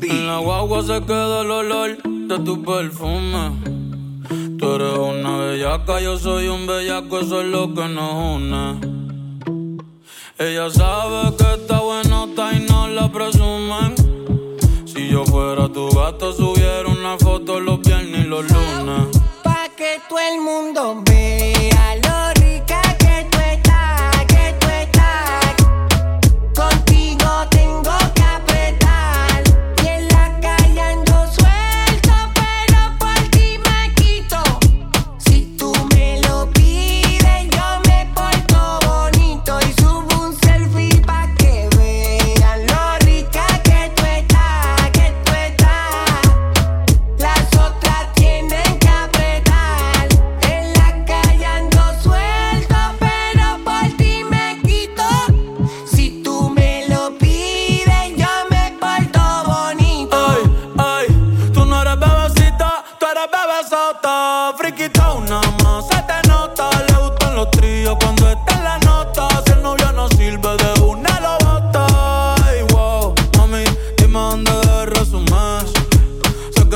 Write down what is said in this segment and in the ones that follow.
En la guagua se queda el olor de tu perfume. Tú eres una bellaca, yo soy un bellaco, eso es lo que nos une. Ella sabe que está buenota y no la presumen. Si yo fuera tu gato, subiera una foto los viernes y los lunes. Pa' que todo el mundo vea lo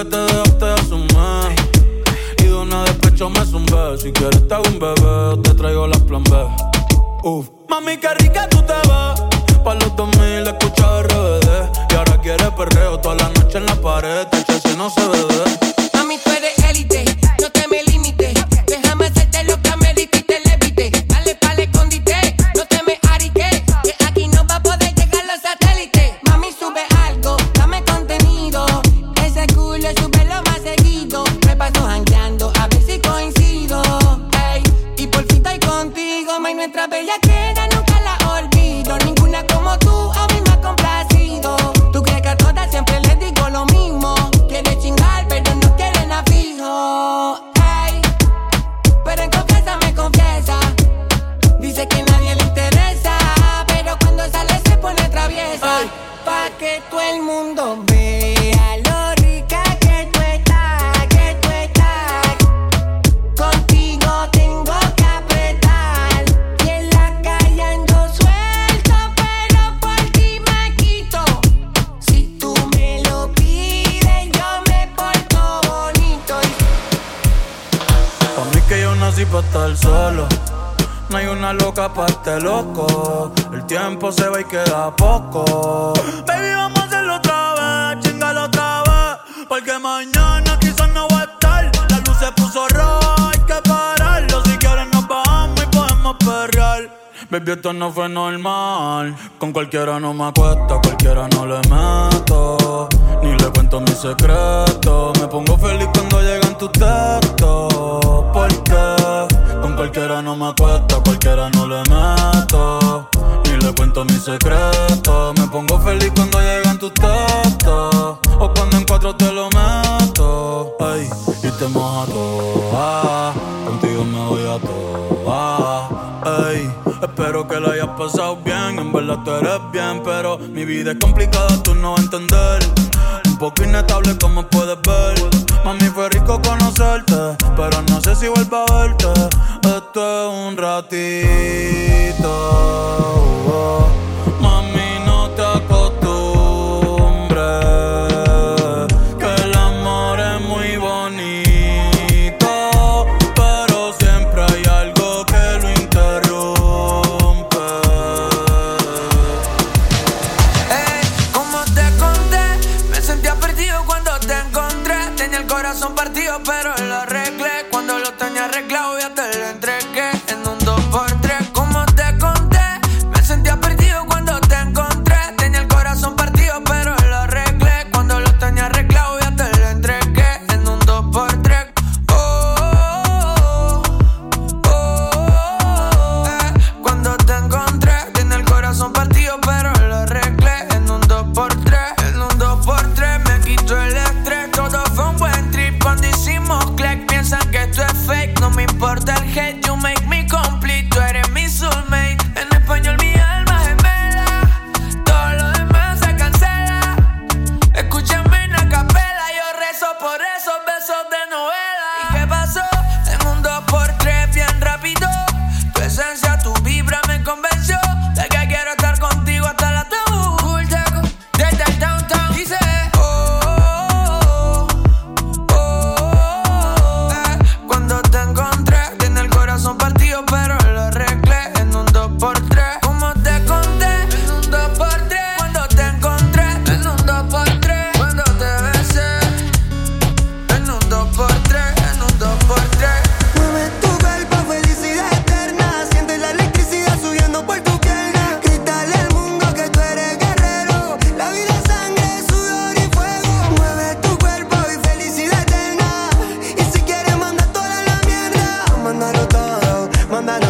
te dejaste de asumir. Y de una despecho me zumbé. Si quieres te hago un bebé, te traigo las plan B. Uf. Mami, qué rica tú te ves. Pa' los 2000 escucha RBD. Y ahora quiere perreo toda la noche en la pared. Te si no se ve este loco. El tiempo se va y queda poco. Baby, vamos a hacerlo otra vez, chingalo otra vez. Porque mañana quizás no va a estar. La luz se puso roja, hay que pararlo. Si quieres nos bajamos y podemos perrear. Baby, esto no fue normal. Con cualquiera no me acuesto, cualquiera no le meto. Ni le cuento mis secretos. Me pongo feliz cuando llegan tus textos. Porque cualquiera no me acuesto, cualquiera no le meto. Ni le cuento mis secretos. Me pongo feliz cuando llegan tus textos. O cuando en cuatro te lo meto. Ay, y te moja toda. Contigo me voy a toa. Ey, espero que la hayas pasado bien. En verdad tú eres bien, pero mi vida es complicada, tú no vas a entender. Un poco inestable, como puedes ver. Mami, fue rico conocerte, pero no sé si vuelvo a verte. Esto es un ratito.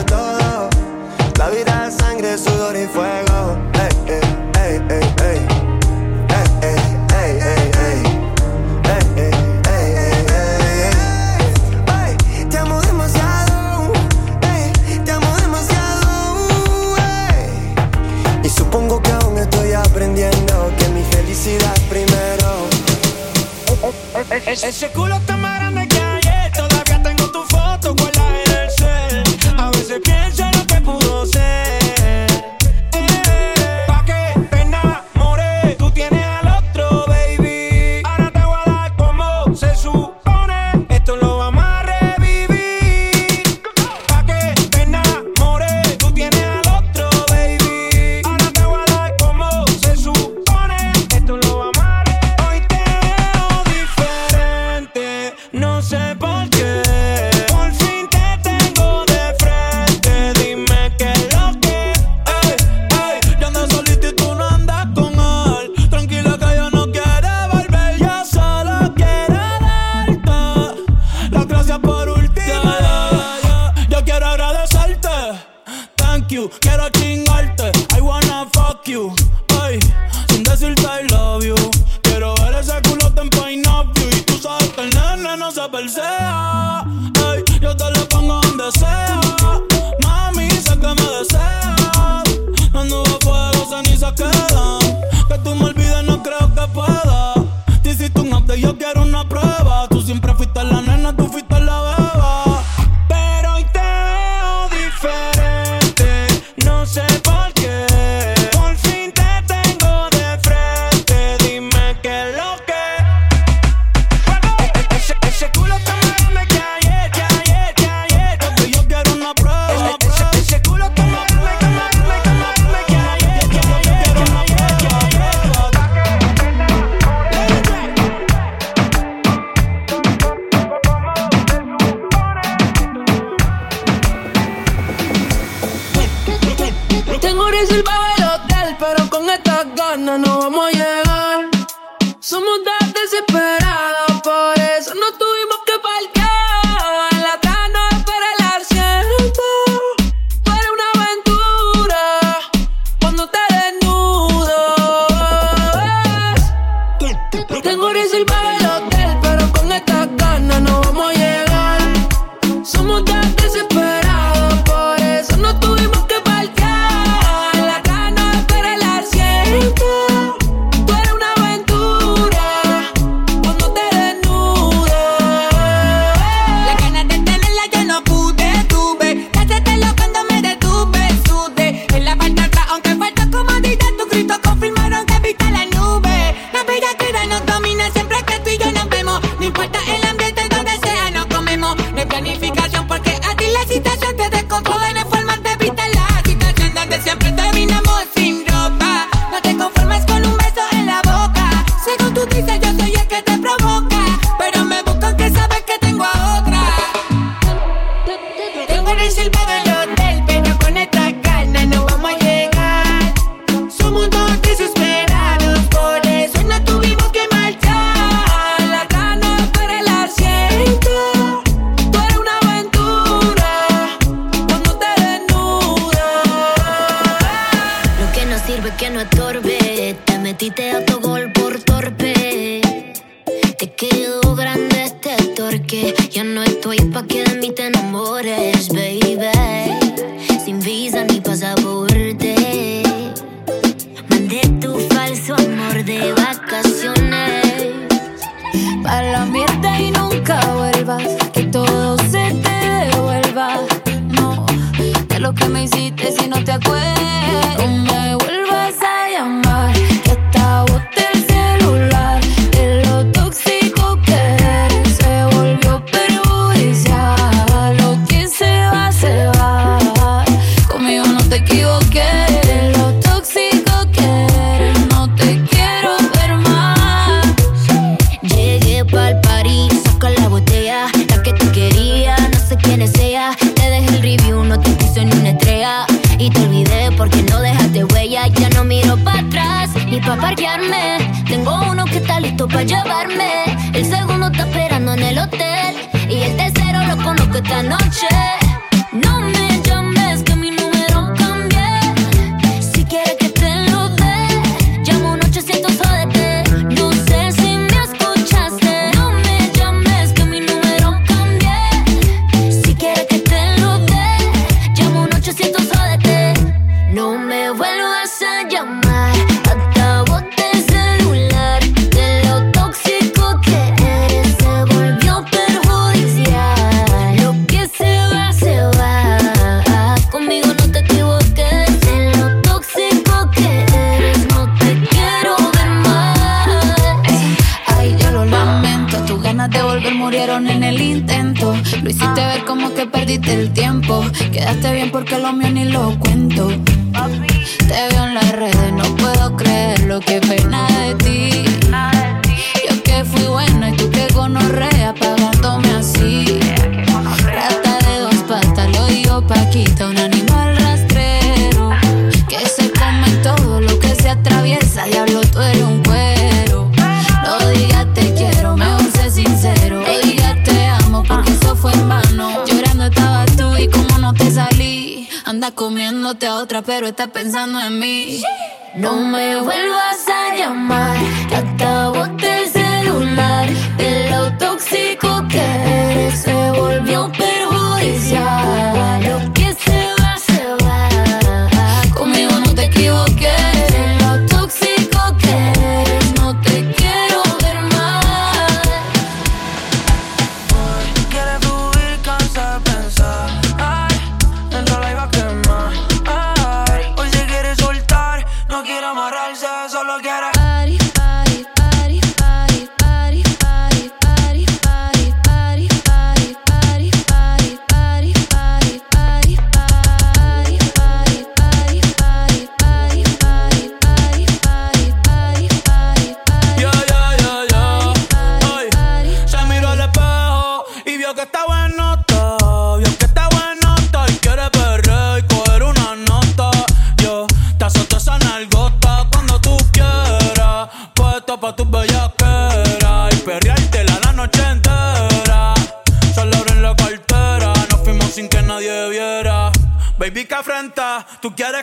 todo. La vida sangre, sudor y fuego. Ey, ey, ey, ey, ey. Supongo que aún estoy aprendiendo que mi felicidad primero. Ese culo se yo te lo pongo donde sea. Mami, sé que me deseas. No nudo fuego, cenizas quedan. Que tú me olvides, no creo que pueda. Te hiciste un acto yo quiero una prueba. Tú siempre fuiste la mío ni lo cuento. Te veo en las redes, no puedo creer lo que pena de ti. Yo que fui buena y tú que gonorrea pagándome así. Rata de dos patas, lo digo Paquita, una comiéndote a otra, pero está pensando en mí. No me vuelvas a llamar, te acabo el celular. De lo tóxico que eres se volvió perjudicial. together.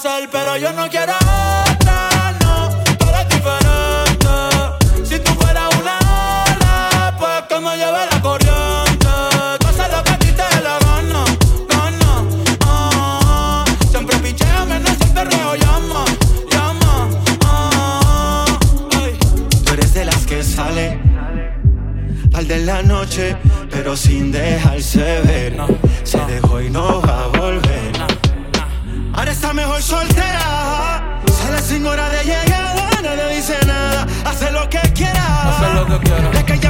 pero yo no quiero otra, no, tú eres diferente. Si tú fueras una hora, pues que me lleve la corriente. Tú haces lo que a la gana, gana, ah. Siempre picheame, no siempre reo, llama, llama, ah, ay. Tú eres de las que sale, al de la noche, pero sin dejarse ver. Se dejó y no va soltera. Sale sin hora de llegada, nadie dice nada. Hace lo que quiera. Hace lo que quiera.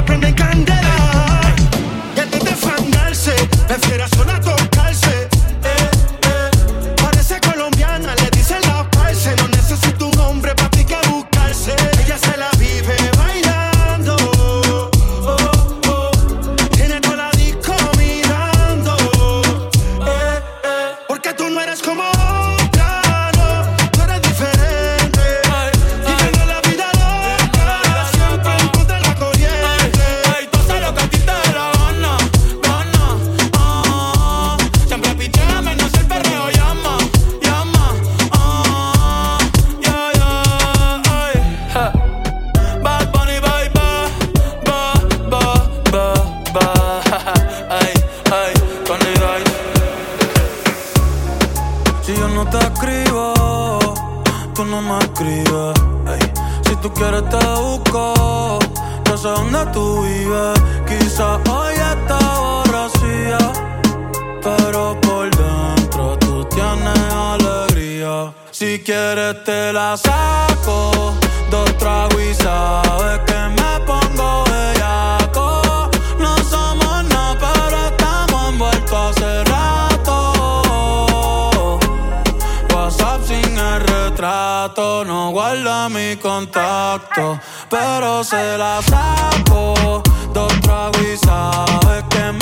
Si yo no te escribo, tú no me escribes. Si tú quieres te busco, yo sé dónde tú vives. Quizás hoy está borracía, pero por dentro tú tienes alegría. Si quieres te la saco, dos tragos y sabes que me guarda mi contacto, pero se la saco. Dos tragos y sabes que me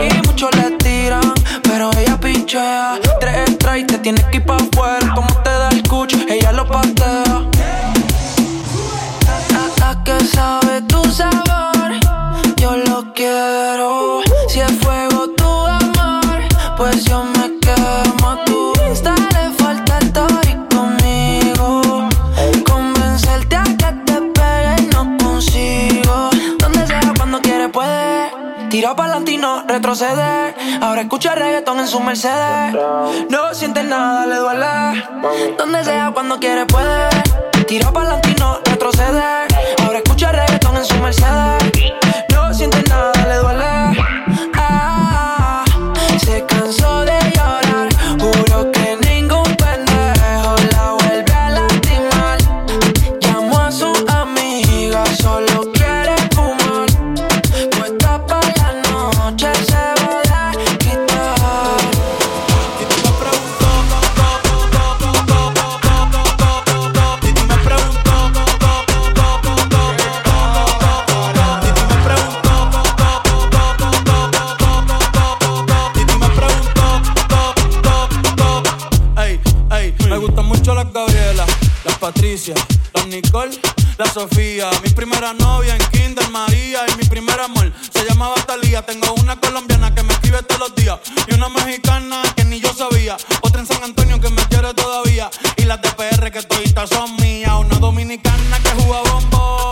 y muchos le tiran. Pero ella pinchea, tres extra te tienes que ir pa' afuera. Como te da el cucho, ella lo patea. A, a que sabe retroceder. Ahora escucha reggaetón en su Mercedes. No siente nada, le duele. Donde sea, cuando quiere puede. Tira pa'lante y no retroceder. Ahora escucha reggaetón en su Mercedes. No siente nada, Nicole, la Sofía. Mi primera novia en Kinder María y mi primer amor se llamaba Talía. Tengo una colombiana que me escribe todos los días y una mexicana que ni yo sabía. Otra en San Antonio que me quiere todavía y las de PR que todavía son mías. Una dominicana que juega bombón,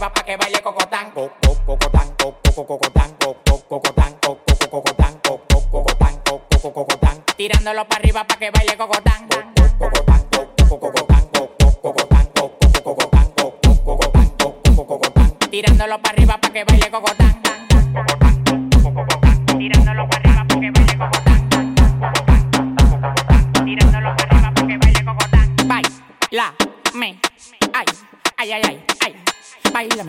arriba para que baile cocotán. Co- co- Cocotán, co- co- cocotán, co- co- cocotán, co- co- cocotán, co- co- cocotán, co- co- cocotán. Tirándolo para arriba para que baile cocotán. Co- co- cocotán, co- co- cocotán, co- co- cocotán, co- co- cocotán, co- co- cocotán, co- co- cocotán. Tirándolo para arriba para que baile cocotán.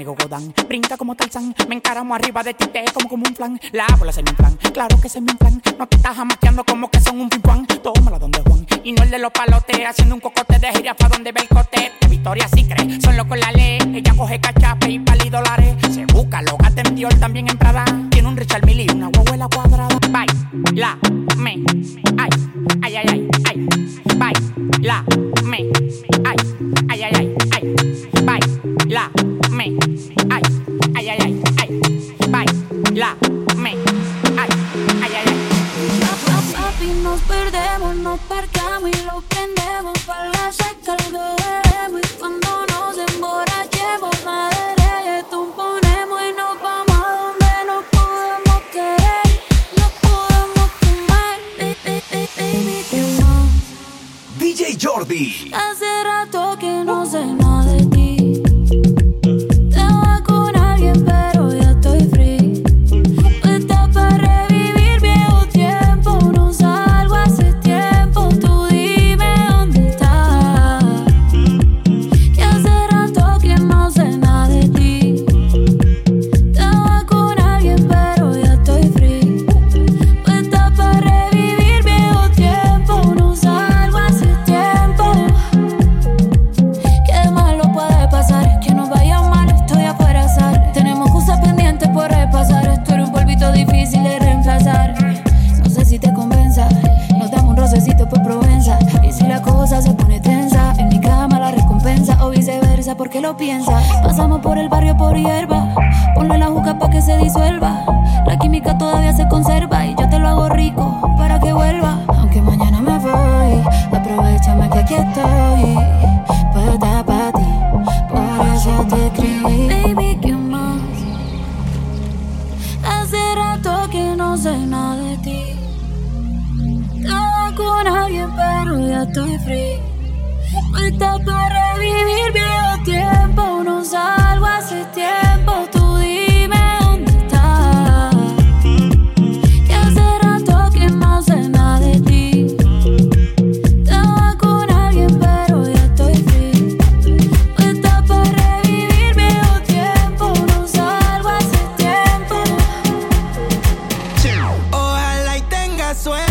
Cocotán, brinca como Tarzán Me encaramo arriba de ti, te como como un flan. La bola se me inflan, claro que se me inflan. No te estás jamaqueando como que son un ping-pong Tómala donde Juan, y no el de los palotes Haciendo un cocote de jirafa donde ve el cote. De Victoria sí cree, son locos la ley. Ella coge cachape y pali dólares. Se busca, lo gata en Dior, también en Prada. Tiene un Richard Mille y una huevuela cuadrada. Baila, me, ay, ay, ay, ay, ay. Baila, me, ay, ay, ay, ay, ay Baila, me, ay, ay, ay, ay, ay Baila, me, ay, ay, ay, ay Papi, nos perdemos, nos parcamos y lo prendemos para la seca lo bebemos y cuando nos emborrachemos de reggaetón ponemos y nos vamos a donde nos podemos querer, nos podemos fumar, Ba- ba- ba- baby, ¿qué más? DJ Jordi. Hace rato que y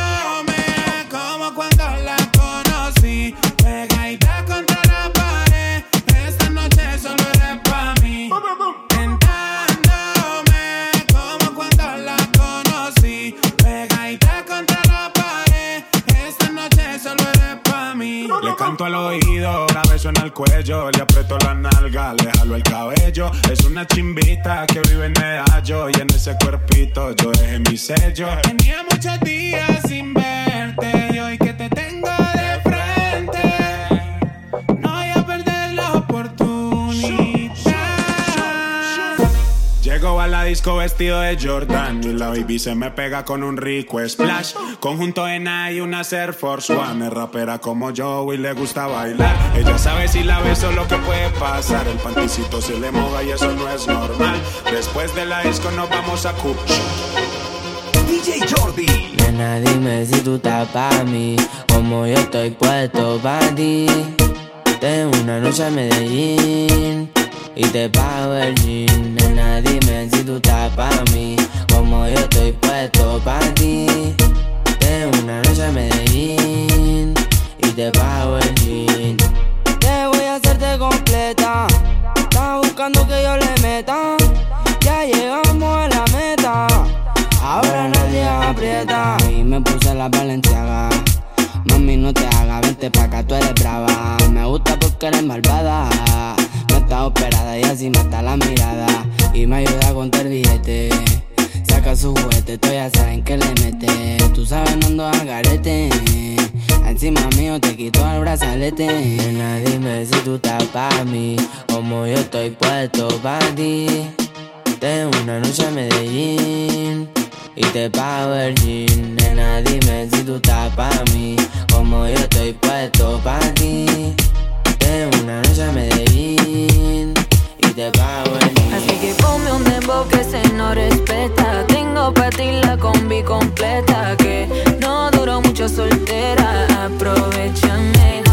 El cuello, le aprieto la nalga, le jalo el cabello. Es una chimbita que vive en medallo y en ese cuerpito yo dejé mi sello. Tenía muchos días sin verte y hoy que te tengo a la disco vestido de Jordan y la baby se me pega con un rico splash. Conjunto en y una Air Force One. Es rapera como yo y le gusta bailar. Ella sabe si la beso lo que puede pasar. El panticito se le moja y eso no es normal. Después de la disco nos vamos a Kuch. DJ Jordi. Nena, dime si tú estás pa' mí, como yo estoy puesto pa' ti. Tengo una noche en Medellín y te pago el jean. Nena, dime si tú estás pa' mí, como yo estoy puesto pa' ti. Tengo una noche en Medellín y te pago el jean. Te voy a hacerte completa. Estás buscando que yo le meta. Ya llegamos a la meta. Ahora nadie aprieta. Y me puse la valenciaga. Mami, no te hagas, vente pa' acá, tú eres brava. Me gusta porque eres malvada. Está operada y así mata la mirada. Y me ayuda a contar billete. Saca su juguete, tú ya saben que le mete. Tú sabes, no ando al garete. Encima mío te quito el brazalete. Nena, dime si tú estás pa' mí. Como yo estoy puesto pa' ti. Tengo una noche en Medellín y te pago el. Nena, dime si tú estás pa' mí, como yo estoy puesto pa' ti. Una noche a Medellín y te pago el. Así que ponme un dembow que se no respeta. Tengo pa' ti la combi completa. Que no duró mucho soltera. Aprovechame.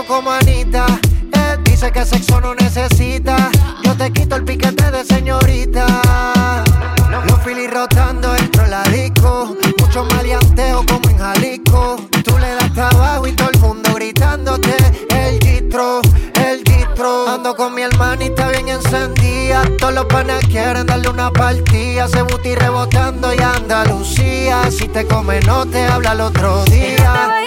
Como Anita. Él dice que sexo no necesita. Yo te quito el piquete de señorita. Los filis rotando dentro de la disco. Mucho maleanteo como en Jalisco. Tú le das trabajo y todo el mundo gritándote. El gistro, el gistro. Ando con mi hermanita bien encendida. Todos los panas quieren darle una partida. Se buti rebotando y Andalucía. Si te come, no te habla el otro día.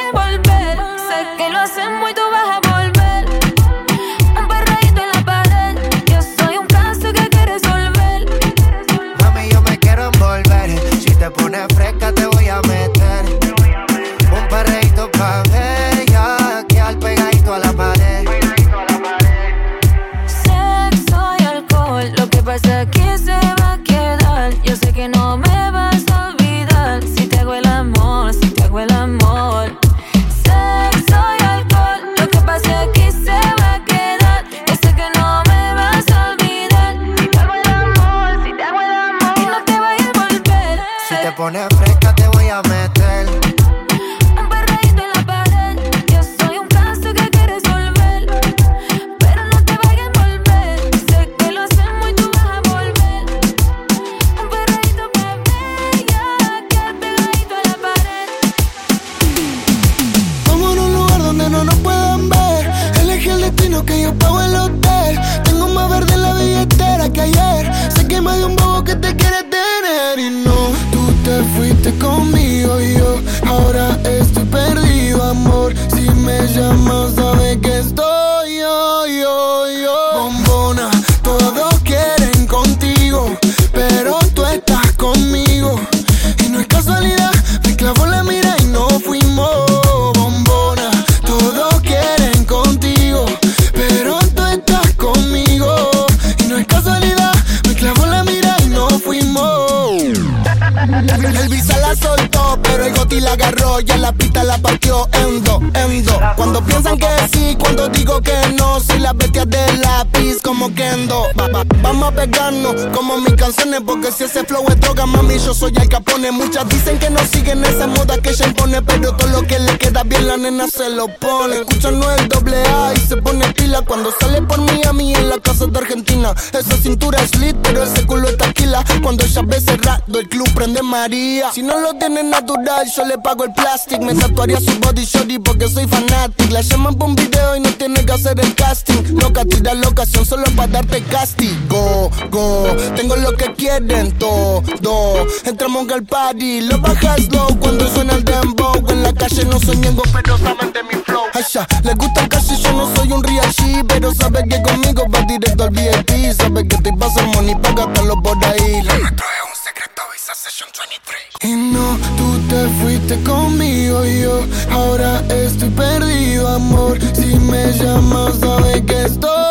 A como mis canciones, porque si ese flow es droga, mami, yo soy el capone. Muchas dicen que no siguen esa moda que ella impone, pero todo lo que le queda bien la nena se lo pone. Escuchan no el doble A y se pone pila cuando sale por Miami en la casa de Argentina. Esa cintura es lit, pero ese culo es taquila. Cuando ella ve cerrado, el club prende María. Si no lo tiene natural, yo le pago el plastic. Me tatuaría su body shorty porque soy fanatic. La llaman por un video y no tiene que hacer el casting. Loca, tira la ocasión solo para darte castigo. Go, tengo lo que quieren todo. Entramos al party, lo bajas low cuando suena el dembow. En la calle no soy ñengo, pero saben de mi flow. Ay, ya, les gusta el y yo no soy un real G, pero sabe que conmigo va directo al VIP. Sabe que estoy pa' hacer money, pa' gastarlo por ahí. Lo nuestro es un secreto, Visa Session 23. Y no, tú te fuiste conmigo y yo ahora estoy perdido, amor. Si me llamas, sabes que estoy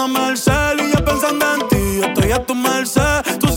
Tirándome al cel y yo pensando en ti. Estoy a tu merced. Tú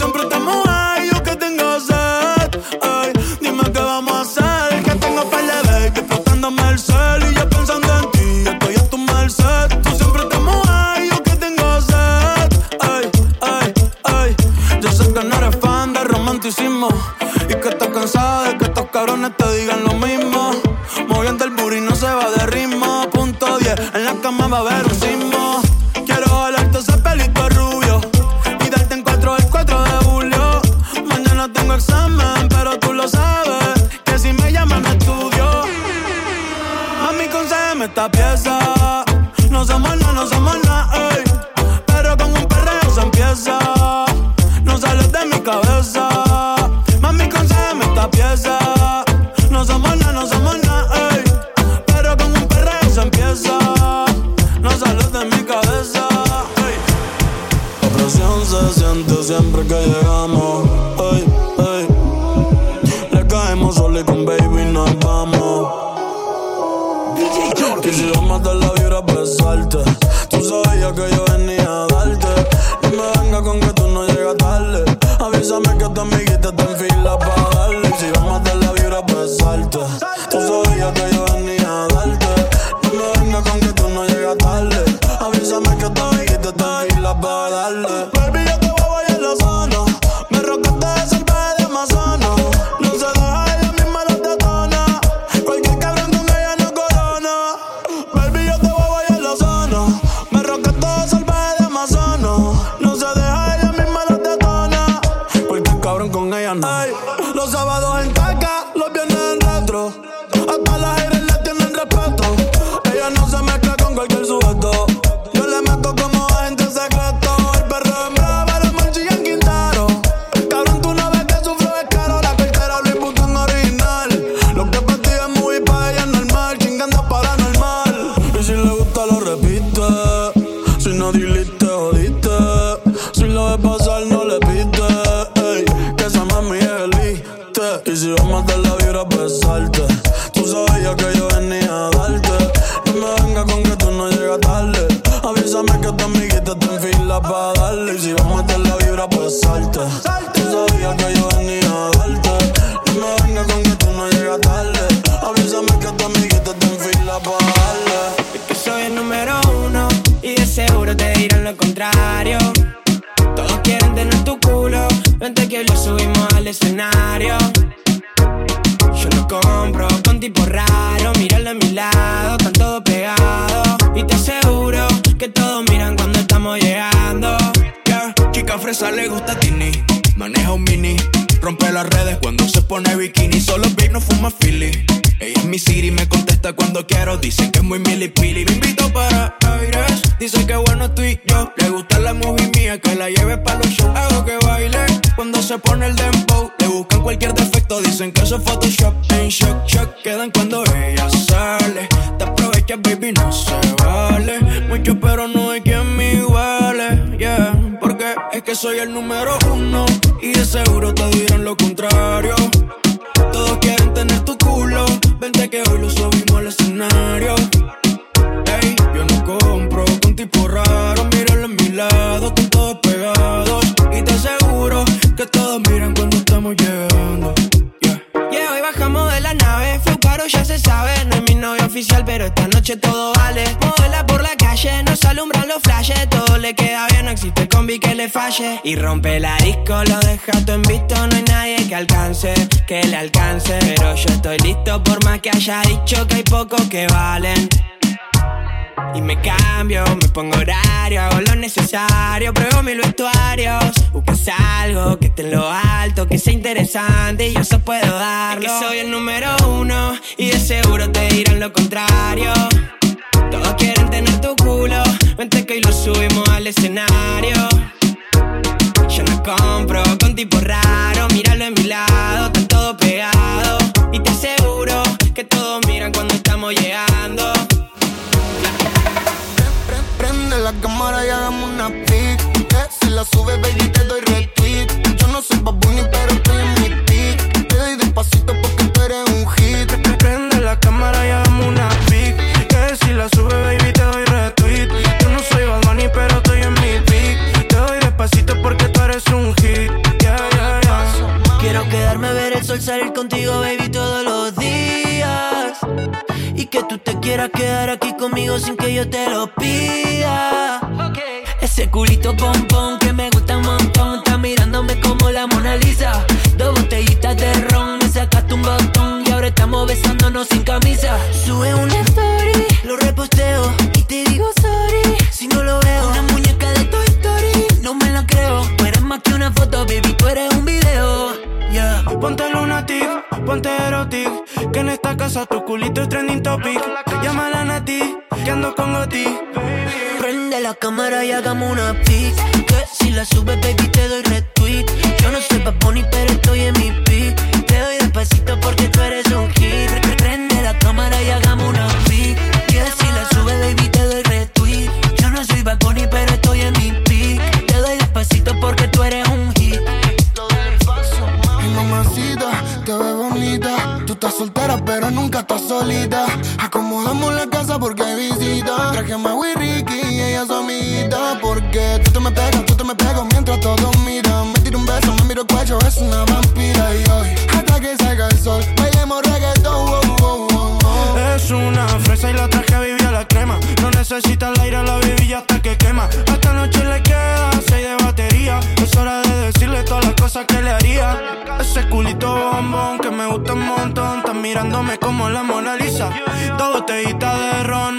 compro con tipo raro, míralo a mi lado, están todos pegados. Y te aseguro que todos miran cuando estamos llegando. Chica fresa le gusta Tini. Maneja un mini. Rompe las redes cuando se pone bikini. Solo Big no fuma Philly. Ella es mi Siri, me contesta cuando quiero. Dice que es muy milipili. Me invito para aires. Dice que bueno estoy yo. Le gusta la movie mía, que la lleve para los shows. Hago que baile cuando se pone el dembow. Le buscan cualquier defecto, dicen que eso es Photoshop. En shock, shock, quedan cuando ella sale. Te aprovechas, baby, no se vale. Mucho, pero no hay quien me iguale. Yeah, es que soy el número uno. Y de seguro te dirán lo contrario. Todos quieren tener tu culo. Vente que hoy lo subimos al escenario. Ey, yo no compro con tipo raro. Míralo en mi lado, están todos pegados. Y te aseguro que todos miran cuando estamos llegando. Yeah, hoy bajamos de la nave, fue caro, ya se sabe. No es mi novio oficial, pero esta noche todo vale. Modela por la calle, nos alumbran los flashes. Todo le queda bien, no existe combi que le falle. Y rompe la disco, lo deja todo en visto. No hay nadie que alcance, que le alcance. Pero yo estoy listo, por más que haya dicho que hay pocos que valen. Y me cambio, me pongo horario, hago lo necesario, pruebo mil vestuarios. Buscas algo que esté en lo alto, que sea interesante y yo eso puedo darlo. Es que soy el número uno y de seguro te dirán lo contrario. Todos quieren tener tu culo, vente que hoy lo subimos al escenario. Yo no compro con tipo raro, míralo en mi lado, están todos pegados. Y te aseguro que todos miran cuando estamos llegando. Prende la cámara y hagamos una pic. Si la sube, baby, te doy retweet. Yo no soy babuni, pero estoy en mi pic. Te doy despacito salir contigo, baby, todos los días. Y que tú te quieras quedar aquí conmigo sin que yo te lo pida. Ese culito pompón que me gusta un montón. Está mirándome como la Mona Lisa. Dos botellitas de ron, me sacaste un botón. Y ahora estamos besándonos sin camisa. Sube una story, lo reposteo. Y te digo sorry, si no lo veo. Una muñeca de Toy Story, no me la creo. Tú eres más que una foto, baby, Ponte lunatic, ponte erotic. Que en esta casa tu culito es trending topic. Llámala a Nati, que ando con Goti. Prende la cámara y hagamos una pic. Que si la subes, baby, te doy retweet. Yo no soy Bad Bunny, pero estoy en mi pic.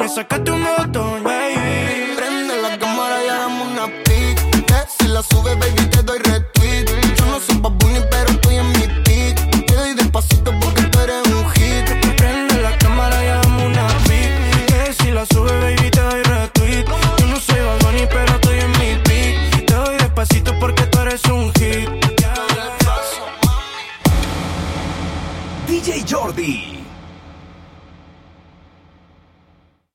Me sacaste un